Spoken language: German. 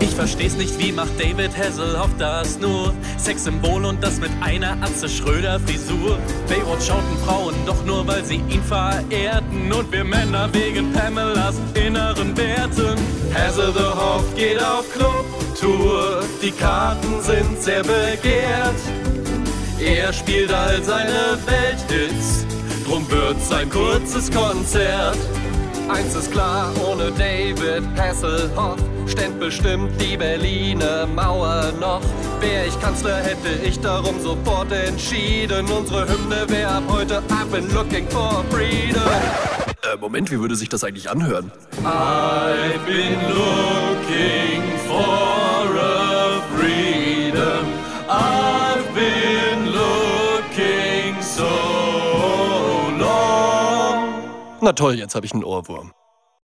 Ich versteh's nicht, wie macht David Hasselhoff das nur? Sexsymbol und das mit einer Atze Schröder Frisur. Baywatch schauten Frauen doch nur, weil sie ihn verehrten. Und wir Männer wegen Pamelas inneren Werten. Hasselhoff geht auf Clubtour, die Karten sind sehr begehrt. Er spielt all seine Welthits, drum wird's ein kurzes Konzert. Eins ist klar, ohne David Hasselhoff ständ bestimmt die Berliner Mauer noch. Wär ich Kanzler, hätte ich darum sofort entschieden. Unsere Hymne wär ab heute I've been looking for freedom. Äh, Moment, wie würde sich das eigentlich anhören? I've been looking Na toll, jetzt habe ich einen Ohrwurm.